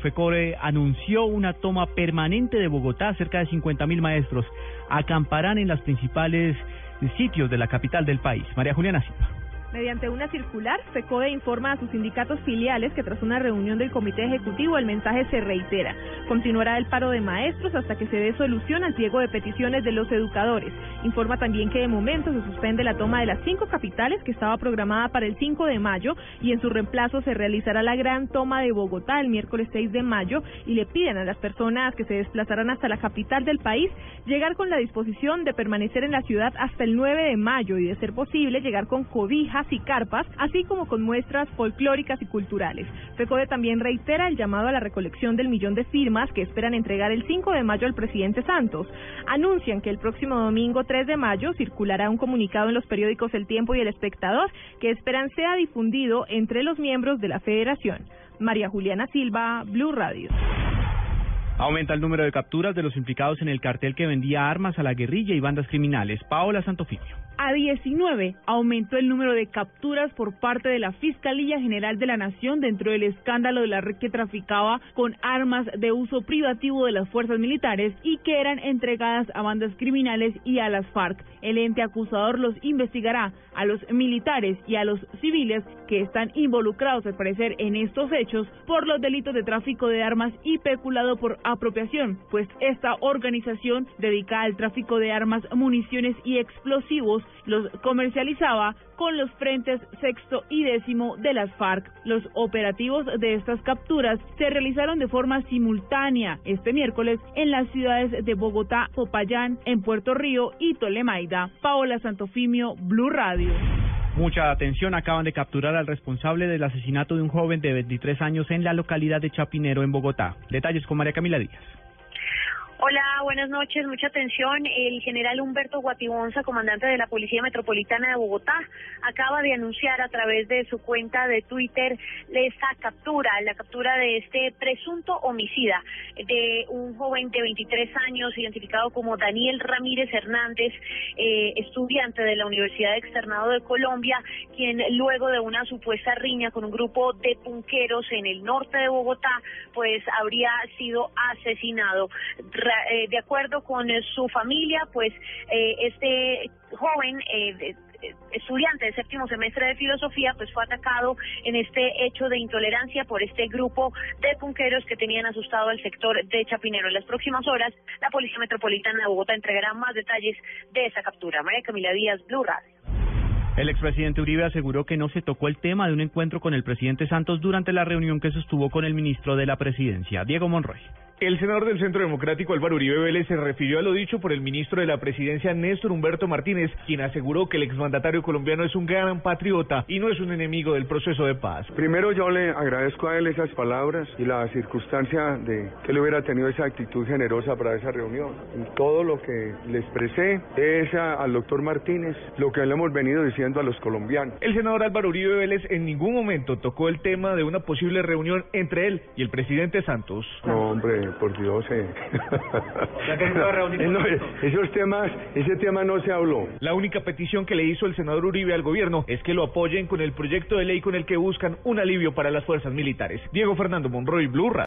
FECORE anunció una toma permanente de Bogotá. Cerca de 50.000 maestros acamparán en los principales sitios de la capital del país. María Juliana Silva. Mediante una circular, FECODE informa a sus sindicatos filiales que tras una reunión del Comité Ejecutivo el mensaje se reitera. Continuará el paro de maestros hasta que se dé solución al pliego de peticiones de los educadores. Informa también que de momento se suspende la toma de las cinco capitales que estaba programada para el 5 de mayo y en su reemplazo se realizará la gran toma de Bogotá el miércoles 6 de mayo y le piden a las personas que se desplazarán hasta la capital del país llegar con la disposición de permanecer en la ciudad hasta el 9 de mayo y de ser posible llegar con cobija y carpas, así como con muestras folclóricas y culturales. FECODE también reitera el llamado a la recolección del millón de firmas que esperan entregar el 5 de mayo al presidente Santos. Anuncian que el próximo domingo 3 de mayo circulará un comunicado en los periódicos El Tiempo y El Espectador que esperan sea difundido entre los miembros de la federación. María Juliana Silva, Blue Radio. Aumenta el número de capturas de los implicados en el cartel que vendía armas a la guerrilla y bandas criminales. Paola Santofimio a 19 aumentó el número de capturas por parte de la Fiscalía General de la Nación dentro del escándalo de la red que traficaba con armas de uso privativo de las fuerzas militares y que eran entregadas a bandas criminales y a las FARC. El ente acusador los investigará a los militares y a los civiles que están involucrados al parecer en estos hechos por los delitos de tráfico de armas y peculado por apropiación, pues esta organización dedicada al tráfico de armas, municiones y explosivos los comercializaba con los frentes sexto y décimo de las FARC. Los operativos de estas capturas se realizaron de forma simultánea este miércoles en las ciudades de Bogotá, Popayán, en Puerto Río y Tolemaida. Paola Santofimio, Blue Radio. Mucha atención, acaban de capturar al responsable del asesinato de un joven de 23 años en la localidad de Chapinero, en Bogotá. Detalles con María Camila Díaz. Hola, buenas noches, mucha atención. El general Humberto Guatibonza, comandante de la Policía Metropolitana de Bogotá, acaba de anunciar a través de su cuenta de Twitter esta captura, la captura de este presunto homicida de un joven de 23 años identificado como Daniel Ramírez Hernández, eh, estudiante de la Universidad Externado de Colombia, quien luego de una supuesta riña con un grupo de punqueros en el norte de Bogotá, pues habría sido asesinado. Eh, de acuerdo con eh, su familia, pues eh, este joven estudiante de séptimo semestre de filosofía, pues fue atacado en este hecho de intolerancia por este grupo de punqueros que tenían asustado al sector de Chapinero. En las próximas horas, la Policía Metropolitana de Bogotá entregará más detalles de esa captura. María Camila Díaz, Blue Radio. El expresidente Uribe aseguró que no se tocó el tema de un encuentro con el presidente Santos durante la reunión que sostuvo con el ministro de la Presidencia, Diego Monroy. El senador del Centro Democrático Álvaro Uribe Vélez se refirió a lo dicho por el ministro de la Presidencia Néstor Humberto Martínez, quien aseguró que el exmandatario colombiano es un gran patriota y no es un enemigo del proceso de paz. Primero yo le agradezco a él esas palabras y la circunstancia de que él hubiera tenido esa actitud generosa para esa reunión. Y todo lo que le expresé es al doctor Martínez lo que le hemos venido diciendo a los colombianos. El senador Álvaro Uribe Vélez en ningún momento tocó el tema de una posible reunión entre él y el presidente Santos. No, hombre, por Dios. Eh. esos temas, ese tema no se habló. La única petición que le hizo el senador Uribe al gobierno es que lo apoyen con el proyecto de ley con el que buscan un alivio para las fuerzas militares. Diego Fernando Monroy, Blurra.